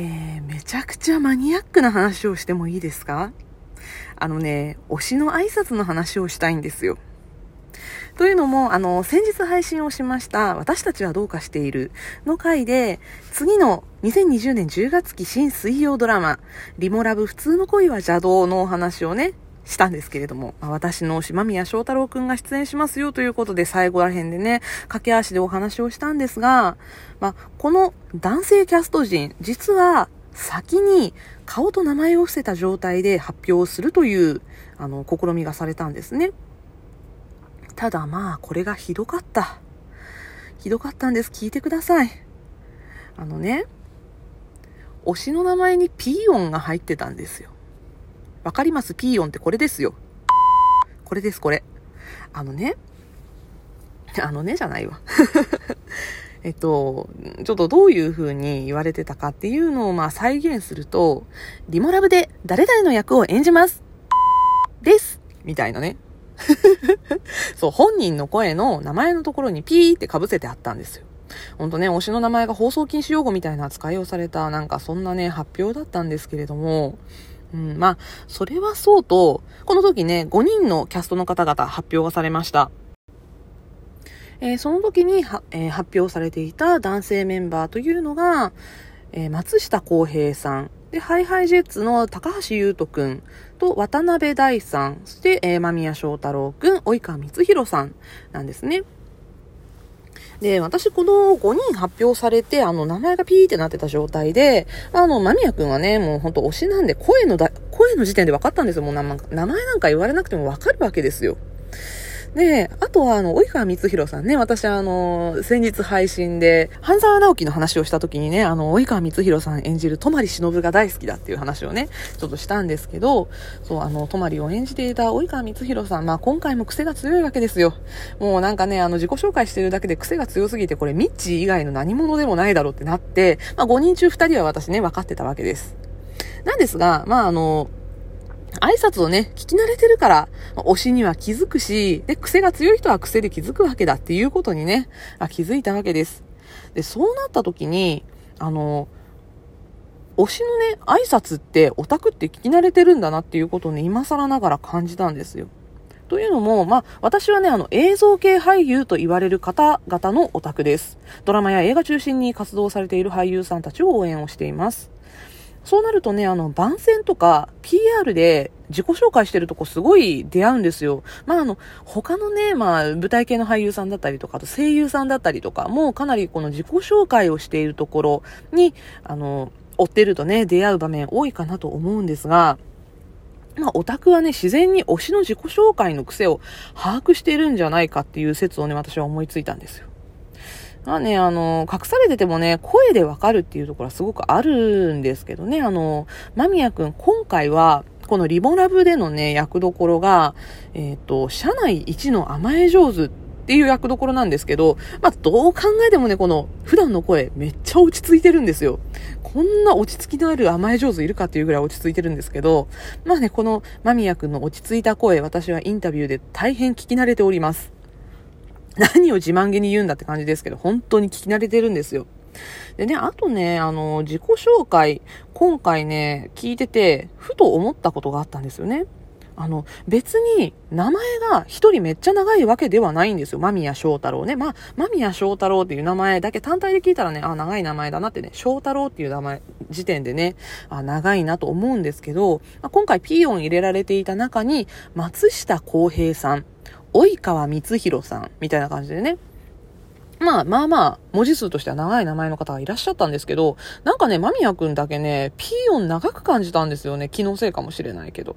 えー、めちゃくちゃマニアックな話をしてもいいですか？あのね、推しの挨拶の話をしたいんですよ。というのも、あの、先日配信をしました、私たちはどうかしているの回で、次の2020年10月期新水曜ドラマ、リモラブ普通の恋は邪道のお話をね、したんですけれども、まあ、私の島宮翔太郎くんが出演しますよということで、最後ら辺でね、駆け足でお話をしたんですが、まあ、この男性キャスト陣、実は先に顔と名前を伏せた状態で発表するという、あの、試みがされたんですね。ただまあ、これがひどかった。ひどかったんです。聞いてください。あのね、推しの名前にピー音が入ってたんですよ。わかります？ピーヨンってこれですよ。これです、これ。あのね、あのねじゃないわ。えっと、ちょっとどういう風に言われてたかっていうのをまあ再現すると、リモラブで誰々の役を演じますですみたいなね。そう、本人の声の名前のところにピーって被せてあったんですよ。ほんとね、推しの名前が放送禁止用語みたいな扱いをされた、なんかそんなね、発表だったんですけれども、うん、まあ、それはそうと、この時ね、5人のキャストの方々発表がされました。えー、その時にえー、発表されていた男性メンバーというのが、えー、松下洸平さん、で、ハイハイジェッツの高橋優斗くん。と渡辺大さん、そして、えー、間宮祥太郎くん、及川光弘さんなんですね。で、私この5人発表されて、あの、名前がピーってなってた状態で、あの、間宮くんはね、もうほんと推しなんで、声のだ、声の時点で分かったんですよ。もう名前なんか言われなくても分かるわけですよ。で、あとは、あの、及川光弘さんね、私あの、先日配信で、半沢直樹の話をした時にね、あの、及川光弘さん演じる泊忍が大好きだっていう話をね、ちょっとしたんですけど、そう、あの、泊を演じていた及川光弘さん、まあ今回も癖が強いわけですよ。もうなんかね、あの、自己紹介してるだけで癖が強すぎて、これ、ミッチー以外の何者でもないだろうってなって、まあ5人中2人は私ね、分かってたわけです。なんですが、まああの、挨拶をね、聞き慣れてるから、推しには気づくし、で、癖が強い人は癖で気づくわけだっていうことにね、あ気づいたわけです。で、そうなった時に、あの、推しのね、挨拶ってオタクって聞き慣れてるんだなっていうことをね、今更ながら感じたんですよ。というのも、まあ、私はね、あの、映像系俳優と言われる方々のオタクです。ドラマや映画中心に活動されている俳優さんたちを応援をしています。そうなるとね、あの、番宣とか PR で自己紹介してるとこすごい出会うんですよ。まあ、あの、他のね、まあ、舞台系の俳優さんだったりとか、あと声優さんだったりとか、もうかなりこの自己紹介をしているところに、あの、追ってるとね、出会う場面多いかなと思うんですが、まあ、オタクはね、自然に推しの自己紹介の癖を把握しているんじゃないかっていう説をね、私は思いついたんですよ。まあね、あの、隠されててもね、声でわかるっていうところはすごくあるんですけどね、あの、間宮くん、今回は、このリボラブでのね、役どころが、えっ、ー、と、社内一の甘え上手っていう役どころなんですけど、まあ、どう考えてもね、この、普段の声、めっちゃ落ち着いてるんですよ。こんな落ち着きのある甘え上手いるかっていうぐらい落ち着いてるんですけど、まあね、この間宮くんの落ち着いた声、私はインタビューで大変聞き慣れております。何を自慢げに言うんだって感じですけど、本当に聞き慣れてるんですよ。でね、あとね、あの、自己紹介、今回ね、聞いてて、ふと思ったことがあったんですよね。あの、別に、名前が一人めっちゃ長いわけではないんですよ。間宮祥太郎ね。まあ、間宮祥太郎っていう名前だけ単体で聞いたらね、あ、長い名前だなってね、祥太郎っていう名前、時点でね、あ、長いなと思うんですけど、今回ピーヨン入れられていた中に、松下洸平さん、及川光弘さん、みたいな感じでね。まあまあまあ、文字数としては長い名前の方がいらっしゃったんですけど、なんかね、間宮くんだけね、ピーヨン長く感じたんですよね。気のせいかもしれないけど。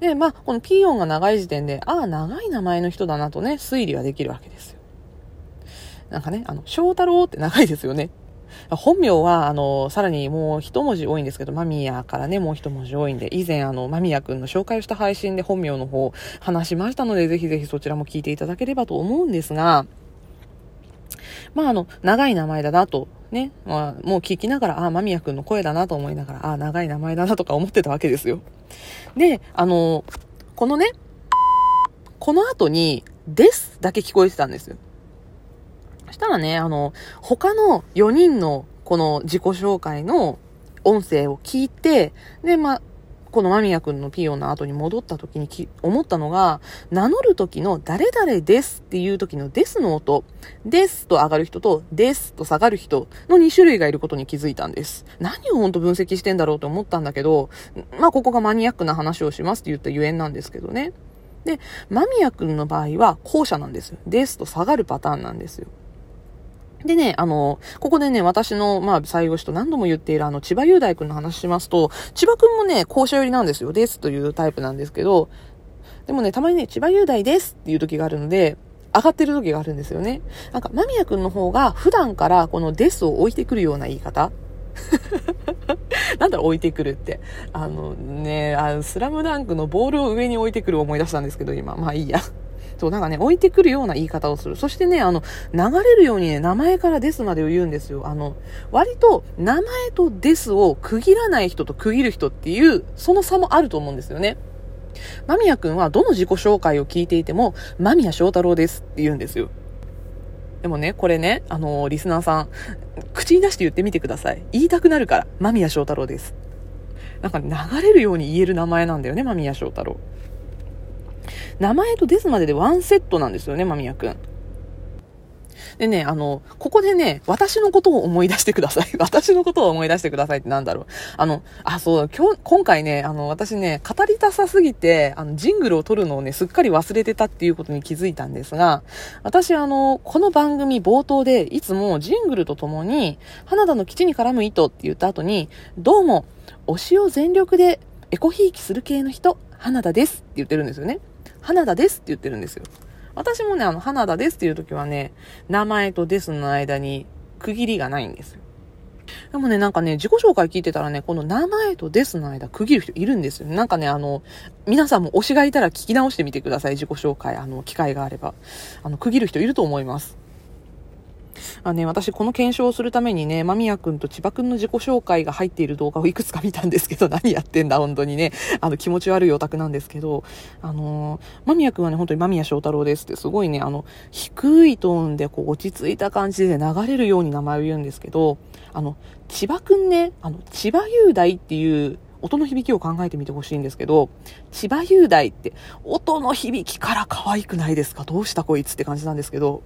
で、まあ、このピーヨンが長い時点で、ああ、長い名前の人だなとね、推理はできるわけですよ。なんかね、あの、翔太郎って長いですよね。本名は、あの、さらにもう一文字多いんですけど、マミヤからね、もう一文字多いんで、以前、あの、マミヤくんの紹介をした配信で本名の方話しましたので、ぜひぜひそちらも聞いていただければと思うんですが、まあ、あの、長い名前だなと、ね、まあ、もう聞きながら、ああ、間宮くんの声だなと思いながら、ああ、長い名前だなとか思ってたわけですよ。で、あの、このね、この後に、ですだけ聞こえてたんですよ。したらね、あの、他の4人のこの自己紹介の音声を聞いて、で、ま、この間宮くんのピオの後に戻った時にき思ったのが、名乗る時の誰々ですっていう時のですの音、ですと上がる人とですと下がる人の2種類がいることに気づいたんです。何を本当分析してんだろうと思ったんだけど、まあここがマニアックな話をしますって言ったゆえんなんですけどね。で、間宮くんの場合は後者なんですよ。ですと下がるパターンなんですよ。でね、あの、ここでね、私の、まあ、最後しと何度も言っているあの、千葉雄大君の話しますと、千葉君もね、校舎寄りなんですよ。ですというタイプなんですけど、でもね、たまにね、千葉雄大ですっていう時があるので、上がってる時があるんですよね。なんか、間宮君の方が普段からこのですを置いてくるような言い方 なんだろ、置いてくるって。あのね、あのスラムダンクのボールを上に置いてくる思い出したんですけど、今。まあいいや。そう、なんかね、置いてくるような言い方をする。そしてね、あの、流れるようにね、名前からですまでを言うんですよ。あの、割と、名前とですを区切らない人と区切る人っていう、その差もあると思うんですよね。間宮くんはどの自己紹介を聞いていても、間宮祥太郎ですって言うんですよ。でもね、これね、あのー、リスナーさん、口に出して言ってみてください。言いたくなるから、間宮祥太郎です。なんか流れるように言える名前なんだよね、間宮祥太郎。名前とですまででワンセットなんですよね、間宮くん。でね、あの、ここでね、私のことを思い出してください。私のことを思い出してくださいってなんだろう。あの、あ、そう、今日、今回ね、あの、私ね、語りたさすぎて、あの、ジングルを撮るのをね、すっかり忘れてたっていうことに気づいたんですが、私、あの、この番組冒頭で、いつもジングルとともに、花田の基地に絡む糸って言った後に、どうも、推しを全力でエコひいきする系の人、花田ですって言ってるんですよね。花田ですって言ってるんですよ。私もね、あの、花田ですっていう時はね、名前とですの間に区切りがないんですよ。でもね、なんかね、自己紹介聞いてたらね、この名前とですの間区切る人いるんですよ。なんかね、あの、皆さんも推しがいたら聞き直してみてください。自己紹介、あの、機会があれば。あの、区切る人いると思います。あね、私この検証をするためにね、間宮くんと千葉くんの自己紹介が入っている動画をいくつか見たんですけど、何やってんだ、本当にね。あの、気持ち悪いオタクなんですけど、あのー、間宮くんはね、本当に間宮祥太郎ですって、すごいね、あの、低いトーンでこう落ち着いた感じで流れるように名前を言うんですけど、あの、千葉くんね、あの、千葉雄大っていう音の響きを考えてみてほしいんですけど、千葉雄大って音の響きから可愛くないですか？どうしたこいつって感じなんですけど、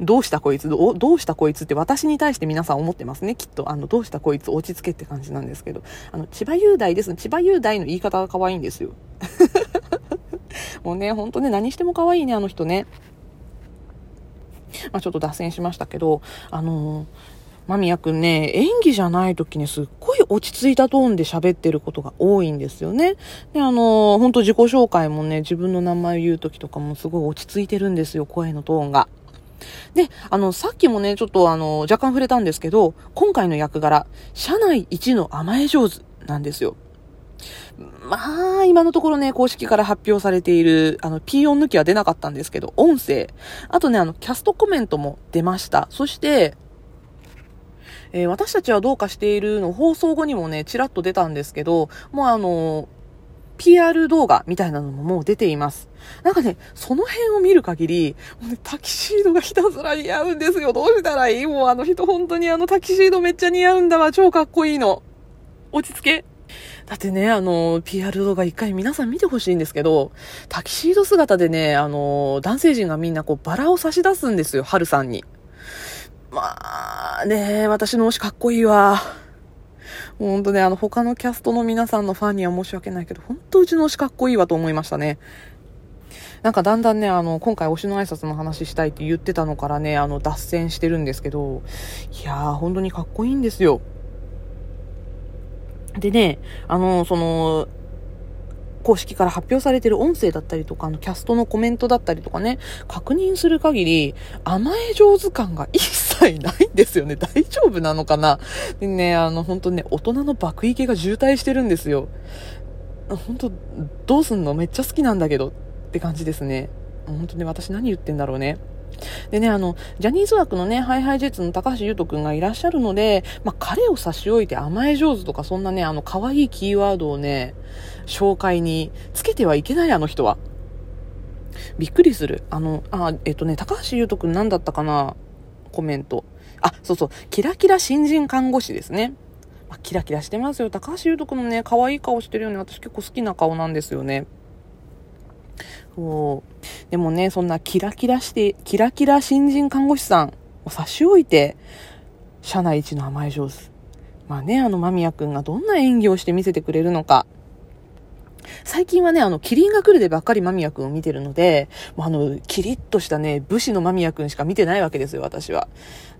どうしたこいつ？ど、どうしたこいつって私に対して皆さん思ってますね。きっと、あの、どうしたこいつ落ち着けって感じなんですけど、あの、千葉雄大です。千葉雄大の言い方が可愛いんですよ。もうね、ほんとね、何しても可愛いね、あの人ね。まあ、ちょっと脱線しましたけど、あのー、間宮くんね、演技じゃない時にすっごい落ち着いたトーンで喋ってることが多いんですよね。で、あのー、ほんと自己紹介もね、自分の名前を言う時とかもすごい落ち着いてるんですよ、声のトーンが。で、あの、さっきもね、ちょっとあの、若干触れたんですけど、今回の役柄、社内一の甘え上手なんですよ。まあ、今のところね、公式から発表されている、あの、P 音抜きは出なかったんですけど、音声。あとね、あの、キャストコメントも出ました。そして、えー、私たちはどうかしているの放送後にもね、ちらっと出たんですけど、もうあの PR 動画みたいなのももう出ています。なんかね、その辺を見る限り、もうね、タキシードがひたすら似合うんですよ。どうしたらいい？もうあの人本当にあのタキシードめっちゃ似合うんだわ。超かっこいいの。落ち着け。だってね、あの、PR 動画一回皆さん見てほしいんですけど、タキシード姿でね、あの、男性陣がみんなこうバラを差し出すんですよ、春さんに。まあね、私の推しかっこいいわ。本当ね、あの、他のキャストの皆さんのファンには申し訳ないけど、本当うちの推しかっこいいわと思いましたね。なんかだんだんね、あの、今回推しの挨拶の話したいって言ってたのからね、あの、脱線してるんですけど、いやー、本当にかっこいいんですよ。でね、あの、その、公式から発表されてる音声だったりとか、あの、キャストのコメントだったりとかね、確認する限り、甘え上手感が一切ないんですよね。大丈夫なのかな？でね、あの、本当ね、大人の爆池が渋滞してるんですよ。本当どうすんの？めっちゃ好きなんだけどって感じですね。本当ね、私何言ってんだろうね。でね、あの、ジャニーズ枠のね、ハイハイジェッツの高橋優斗くんがいらっしゃるので、まあ、彼を差し置いて甘え上手とか、そんなね、あの、可愛いキーワードをね、紹介につけてはいけない、あの人は。びっくりする。あの、あ、えっとね、高橋優斗くん何だったかな？コメント。あ、そうそう、キラキラ新人看護師ですね。まあ、キラキラしてますよ。高橋優斗くんのね、可愛い顔してるよね。私結構好きな顔なんですよね。そう。でもね、そんなキラキラして、キラキラ新人看護師さんを差し置いて、社内一の甘え上手。まあね、あの間宮くんがどんな演技をして見せてくれるのか。最近はね、あの、キリンが来るでばっかり間宮くんを見てるので、もうあの、キリッとしたね、武士の間宮くんしか見てないわけですよ、私は。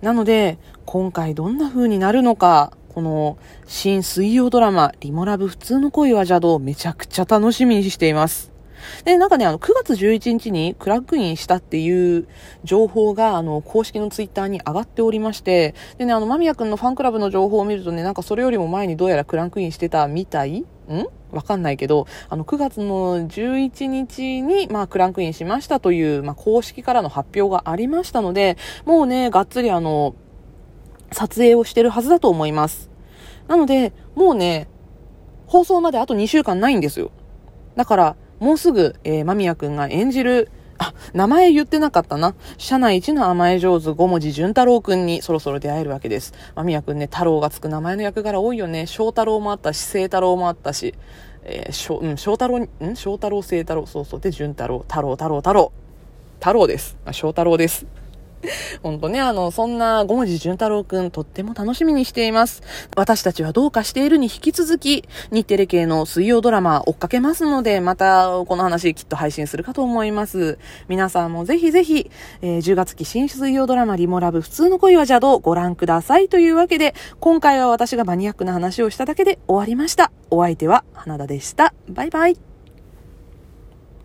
なので、今回どんな風になるのか、この、新水曜ドラマ、リモラブ普通の恋は邪道、めちゃくちゃ楽しみにしています。で、なんかね、あの、9月11日にクラックインしたっていう情報が、あの、公式のツイッターに上がっておりまして、でね、あの、間宮くんのファンクラブの情報を見るとね、なんかそれよりも前にどうやらクランクインしてたみたい？ん？わかんないけど、あの、9月の11日に、まあ、クランクインしましたという、まあ、公式からの発表がありましたので、もうね、がっつりあの、撮影をしてるはずだと思います。なので、もうね、放送まであと2週間ないんですよ。だから、もうすぐ、えー、間宮くんが演じる、あ、名前言ってなかったな。社内一の甘え上手五文字淳太郎くんにそろそろ出会えるわけです。間宮くんね、太郎がつく名前の役柄多いよね。翔太郎もあったし、聖太郎もあったし、えー、しょ、うん、翔太郎ん？翔太郎、聖太郎、そうそう。で、淳太郎、太郎、太郎、太郎。太郎です。あ、翔太郎です。ほんとね、あの、そんな五文字潤太郎くん、とっても楽しみにしています。私たちはどうかしているに引き続き、日テレ系の水曜ドラマ追っかけますので、またこの話きっと配信するかと思います。皆さんもぜひぜひ、えー、10月期新水曜ドラマリモラブ普通の恋は邪道ご覧くださいというわけで、今回は私がマニアックな話をしただけで終わりました。お相手は花田でした。バイバイ。